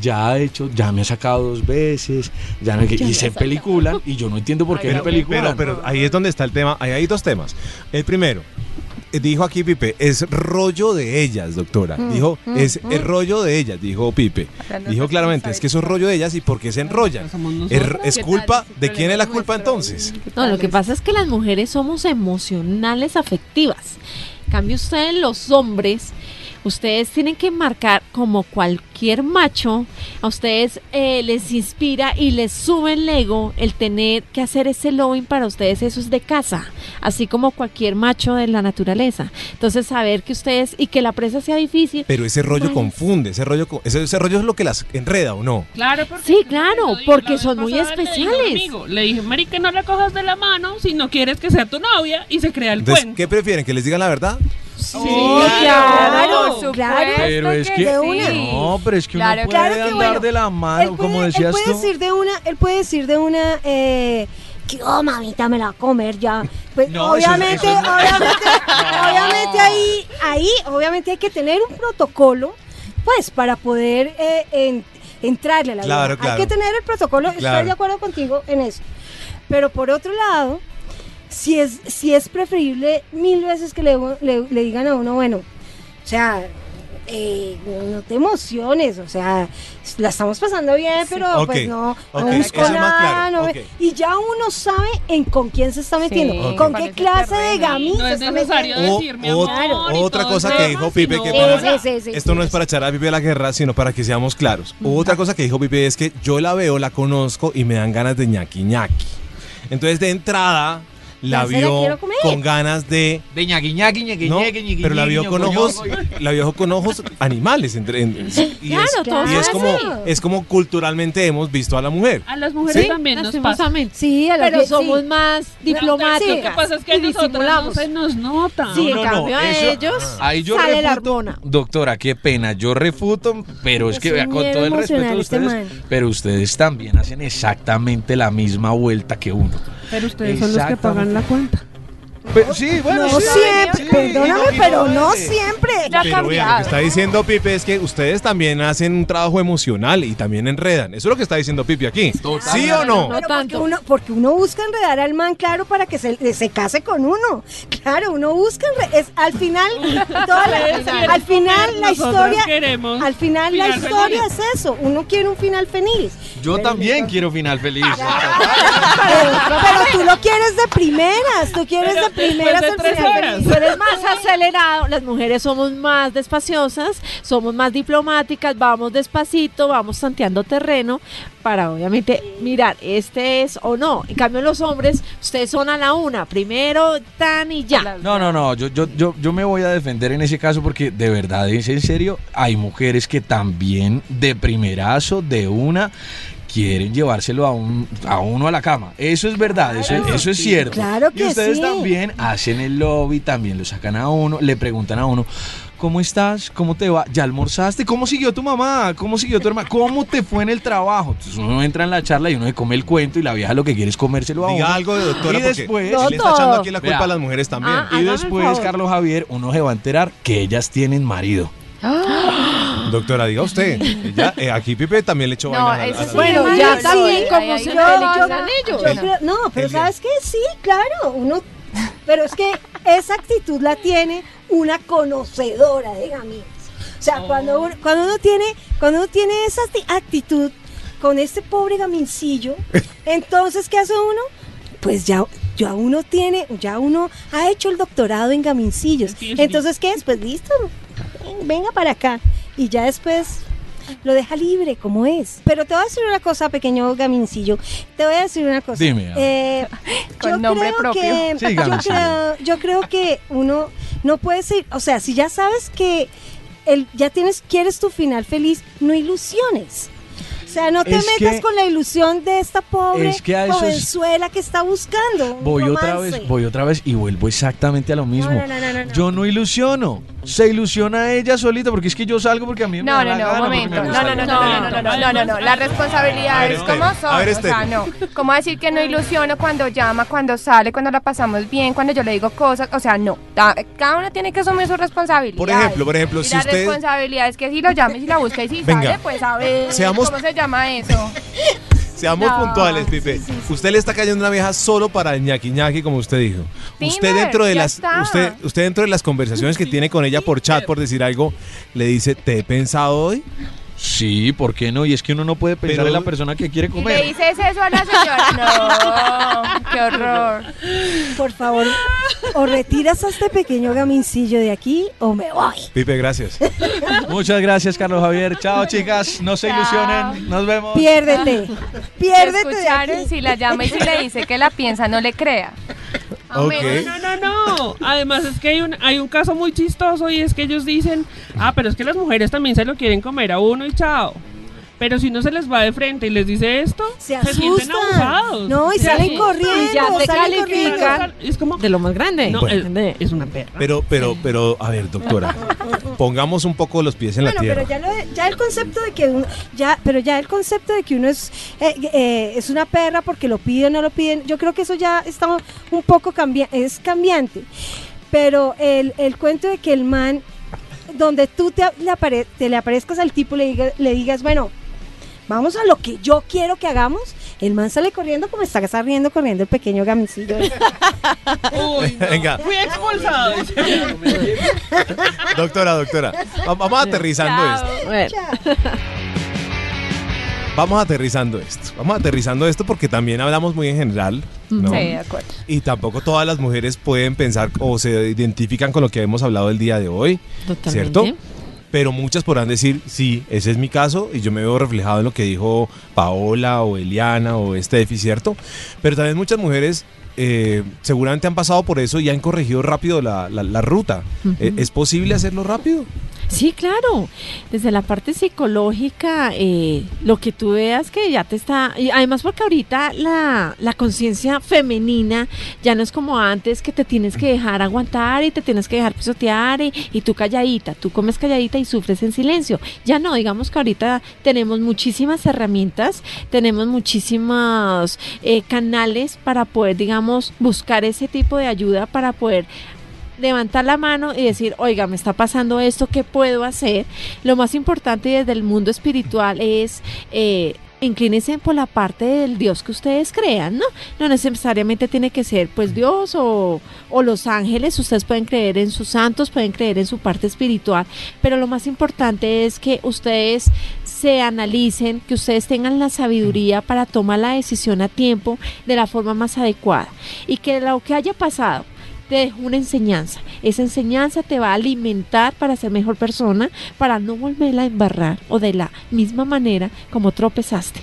ya ha hecho, ya me ha sacado dos veces, ya no, y se peliculan, y yo no entiendo por qué Pero, se peliculan. pero, pero ahí es donde está el tema. Ahí hay dos temas. El primero, dijo aquí Pipe, es rollo de ellas, doctora. Mm, Dijo, es el rollo de ellas, dijo Pipe. Dijo claramente, es que es un rollo de ellas y por qué se enrollan. Es, es ¿Qué culpa, tal? ¿de quién es la culpa entonces? No, lo que pasa es que las mujeres somos emocionales afectivas. En cambio, ustedes los hombres, ustedes tienen que marcar como cualquier macho, a ustedes eh, les inspira y les sube el ego el tener que hacer ese lobbying para ustedes, eso es de casa, así como cualquier macho de la naturaleza. Entonces, saber que ustedes y que la presa sea difícil. Pero ese rollo confunde, ese rollo, ese, ese rollo es lo que las enreda o no. Claro, porque Sí, claro, porque son muy pasada, le dije a un especiales. amigo, Le dije, Mari, que no la cojas de la mano si no quieres que sea tu novia y se crea el Entonces, cuento. ¿qué prefieren? ¿Que les digan la verdad? Sí, claro, claro. Pero es que, de una. no, pero es que Claro, uno puede claro que andar bueno. de la mano, como puede, él decías puede tú. decir de una, él puede decir de una, eh, que oh mamita me la va a comer ya. Pues No, eso es- obviamente, eso es- obviamente, obviamente ahí, ahí, obviamente hay que tener un protocolo, pues, para poder eh, en- entrarle a la Claro, vida. claro. Hay que tener el protocolo, Claro. estoy de acuerdo contigo en eso. Pero por otro lado, si es, si es preferible mil veces que le, le- le digan a uno, bueno, o sea, eh, no, te emociones, o sea, la estamos pasando bien, pero pues no, no busco eso es nada, claro, no y ya uno sabe en con quién se está metiendo, Sí, con qué es clase de gamín No se es está necesario metiendo. Decir, mi amor, otra cosa que dijo Pipe, sino- que sí, Esto no es para echar a Pipe la guerra, sino para que seamos claros. Otra cosa que dijo Pipe es que yo la veo, la conozco y me dan ganas de ñaqui ñaqui. Entonces, de entrada, la la vio con ganas de. De ñaqui, ñaqui, ñaqui, ¿no? ñaqui, ñaqui, Pero la vio con ojos, la vio con ojos animales. Entre, en- y claro, es, todos y es como, es como culturalmente hemos visto a la mujer. A las mujeres Sí, también nos pasa. Sí, a la Pero somos sí. más Lo diplomáticas. que pasa es que nosotros no se nos nota. Sí, No, en no, no, cambio a eso- ellos Ahí yo sale la refuto, hormona. Doctora, qué pena, yo refuto, pero es, que vea, con todo el respeto de este ustedes, pero ustedes también hacen exactamente la misma vuelta que uno. Pero ustedes son los que pagan la cuenta. Pero, sí, bueno, no sí, siempre, sí, perdóname, y no- y pero no siempre. Pero vean, lo que está diciendo Pipe es que ustedes también hacen un trabajo emocional y también enredan. Eso es lo que está diciendo Pipe aquí. ¿Sí o no? Pero porque uno, porque uno busca enredar al man, claro, para que se, se case con uno. Claro, uno busca enre- es Al final, toda la- Ustedes quieren al final la nosotros historia, queremos al final la final historia feliz. es eso. Uno quiere un final feliz. Yo también quiero final feliz. Pero, pero tú lo quieres de primeras, tú quieres de Tú eres más acelerado, las mujeres somos más despaciosas, somos más diplomáticas, vamos despacito, vamos tanteando terreno para obviamente mirar, este es o no. En cambio los hombres, ustedes son a la una, primero tan y ya. No, no, no, yo, yo, yo, yo me voy a defender en ese caso porque de verdad, es en serio, hay mujeres que también de primerazo, de una, quieren llevárselo a, un, a uno a la cama. Eso es verdad, eso, Claro. eso es cierto. Claro que y ustedes sí. también hacen el lobby, también lo sacan a uno, le preguntan a uno. ¿Cómo estás? ¿Cómo te va? ¿Ya almorzaste? ¿Cómo siguió tu mamá? ¿Cómo siguió tu hermana? ¿Cómo te fue en el trabajo? Entonces uno entra en la charla y uno se come el cuento y la vieja lo que quiere es comérselo a Diga uno. algo, doctora, y porque después, le está echando aquí la culpa Vea. a las mujeres también. Ah, y después. Carlos Javier, uno se va a enterar que ellas tienen marido. Doctora, diga usted. Eh, aquí Pipe también le echó No, vaina. a- a- sí. Bueno, Ay, ya también como se. Yo creo- no, pero Elia. sabes que sí, claro, uno, pero es que esa actitud la tiene una conocedora de gamitas. O sea, cuando, uno, cuando uno tiene, cuando uno tiene esa acti- actitud con este pobre gamincillo, entonces ¿qué hace uno? Pues ya, ya uno tiene, ya uno ha hecho el doctorado en gamincillos. Entonces, ¿qué es? Pues listo, venga para acá. Y ya después lo deja libre como es. Pero te voy a decir una cosa, pequeño gamincillo. Te voy a decir una cosa. Dime. Eh, Con yo nombre creo propio. Que, Sí, yo, creo, yo creo que uno no puede ser, o sea, si ya sabes que el, ya tienes, quieres tu final feliz, no ilusiones. O sea, no te Es metas que- con la ilusión de esta pobre es que a es- jovenzuela que está buscando. un Voy otra vez, voy otra vez y vuelvo exactamente a lo mismo. no, no, no, no, no. Yo no ilusiono. Se ilusiona ella solita porque es que yo salgo porque a mí me No, da no, la no, gana, momento. me No, no, no, no, no, no, no, no, no, no, no. Las A ver, responsabilidades Esther, como son. a ver, o sea, no. ¿Cómo decir que no ilusiono cuando llama, cuando sale, cuando la pasamos bien, cuando yo le digo cosas? O sea, no. Cada uno tiene que asumir su responsabilidad. Por ejemplo, por ejemplo, y si la usted- responsabilidad es que si lo llama y si la busca y si Venga. sale, pues a ver Seamos- cómo se llama eso. Seamos No, puntuales, Pipe. Usted le está cayendo una vieja solo para el ñaqui ñaqui, como usted dijo. usted dentro de las, está. usted, usted dentro de las conversaciones que tiene con ella por chat, por decir algo, le dice, ¿te he pensado hoy? Sí, ¿por qué no? Y es que uno no puede pensar Pero- en la persona que quiere Y le comer. dices eso a la señora. No, qué horror. Por favor, o retiras a este pequeño gamincillo de aquí o me voy. Pipe, gracias. Muchas gracias, Carlos Javier. Chao, chicas. No se Chao. ilusionen. Nos vemos. Piérdete. Piérdete de Escucharon, aquí. si la llama y si le dice que la piensa, no le crea. Ok. No, no, no. Además es que hay un, hay un caso muy chistoso y es que ellos dicen, ah, pero es que las mujeres también se lo quieren comer a uno y chao. Pero si uno se les va de frente y les dice esto, Se se, sienten asustan. abusados. No, y Se salen asustan. corriendo, Y ya te salen califican. corriendo. Es como, De lo más grande. no, Bueno. es, es una perra. Pero, pero, pero, a ver, doctora, pongamos un poco los pies en la tierra. pero ya, lo de- ya el concepto de que uno, ya, pero ya el concepto de que uno es eh, eh, es una perra porque lo pide o no lo piden, yo creo que eso ya está un poco cambia es cambiante. Pero el, el cuento de que el man, donde tú te, le, apare- te le aparezcas al tipo le, diga- le digas, bueno, vamos a lo que yo quiero que hagamos, el man sale corriendo como está saliendo corriendo el pequeño gamincillo. Uy, no. Venga. Fui expulsado. Doctora, doctora, va- vamos aterrizando Chao. esto. Bueno, Vamos aterrizando esto. Vamos aterrizando esto porque también hablamos muy en general, ¿no? Sí, de acuerdo. Y tampoco todas las mujeres pueden pensar o se identifican con lo que hemos hablado el día de hoy, totalmente. ¿cierto? Pero muchas podrán decir, sí, ese es mi caso y yo me veo reflejado en lo que dijo Paola o Eliana o Steffi, ¿cierto? Pero también muchas mujeres eh, seguramente han pasado por eso y han corregido rápido la, la- la ruta. Eh, ¿Es posible hacerlo rápido? Sí, claro. Desde la parte psicológica, eh, lo que tú veas que ya te está... Y además porque ahorita la, la conciencia femenina ya no es como antes que te tienes que dejar aguantar y te tienes que dejar pisotear y, y tú calladita, tú comes calladita y sufres en silencio. Ya no, digamos que ahorita tenemos muchísimas herramientas, tenemos muchísimos eh, canales para poder, digamos, buscar ese tipo de ayuda para poder levantar la mano y decir, oiga, me está pasando esto, ¿qué puedo hacer? Lo más importante desde el mundo espiritual es... Eh, inclínense por la parte del Dios que ustedes crean, ¿no? No necesariamente tiene que ser pues Dios o, o, los ángeles, ustedes pueden creer en sus santos, pueden creer en su parte espiritual, pero lo más importante es que ustedes se analicen, que ustedes tengan la sabiduría para tomar la decisión a tiempo de la forma más adecuada y que lo que haya pasado te dejo una enseñanza. Esa enseñanza te va a alimentar para ser mejor persona, para no volverla a embarrar o de la misma manera como tropezaste.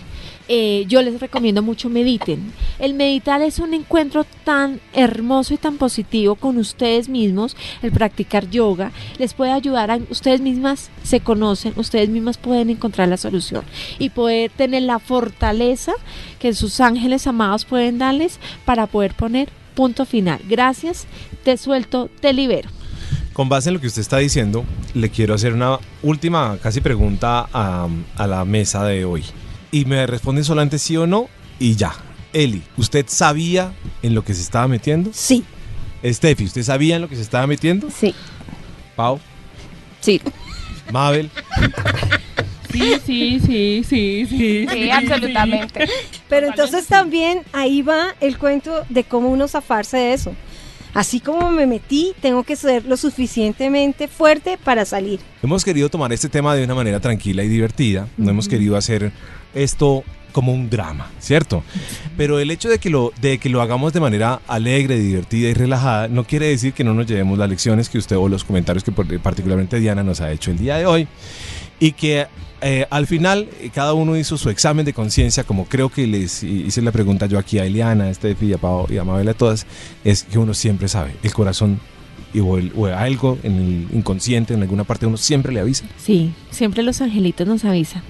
Eh, yo les recomiendo mucho mediten. El meditar es un encuentro tan hermoso y tan positivo con ustedes mismos. El practicar yoga les puede ayudar a ustedes mismas se conocen, ustedes mismas pueden encontrar la solución y poder tener la fortaleza que sus ángeles amados pueden darles para poder poner punto final. Gracias, te suelto, te libero. Con base en lo que usted está diciendo, le quiero hacer una última casi pregunta a, a la mesa de hoy. Y me responden solamente sí o no y ya. Eli, ¿usted sabía en lo que se estaba metiendo? Sí. Steffi, ¿usted sabía en lo que se estaba metiendo? Sí. Pau. Sí. Mabel. Sí, sí, sí, sí, sí. Sí, absolutamente. Pero entonces también ahí va el cuento de cómo uno zafarse de eso. Así como me metí, tengo que ser lo suficientemente fuerte para salir. Hemos querido tomar este tema de una manera tranquila y divertida. No hemos querido hacer esto como un drama, ¿cierto? Pero el hecho de que, lo, de que lo hagamos de manera alegre, divertida y relajada no quiere decir que no nos llevemos las lecciones que usted o los comentarios que particularmente Diana nos ha hecho el día de hoy y que eh, al final eh, cada uno hizo su examen de conciencia, como creo que les hice la pregunta yo aquí a Eliana, a Steffi, a Pau y a Mabel a todas, es que uno siempre sabe, el corazón o algo en el inconsciente, en alguna parte uno siempre le avisa. Sí, siempre los angelitos nos avisan.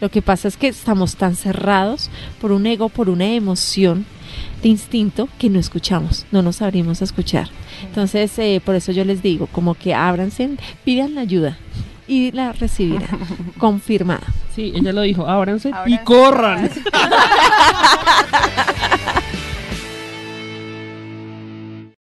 Lo que pasa es que estamos tan cerrados por un ego, por una emoción de instinto que no escuchamos, no nos abrimos a escuchar. Entonces, eh, por eso yo les digo, como que ábranse, pidan la ayuda y la recibirá. Confirmada. Sí, ella lo dijo, ábranse, ábranse y corran.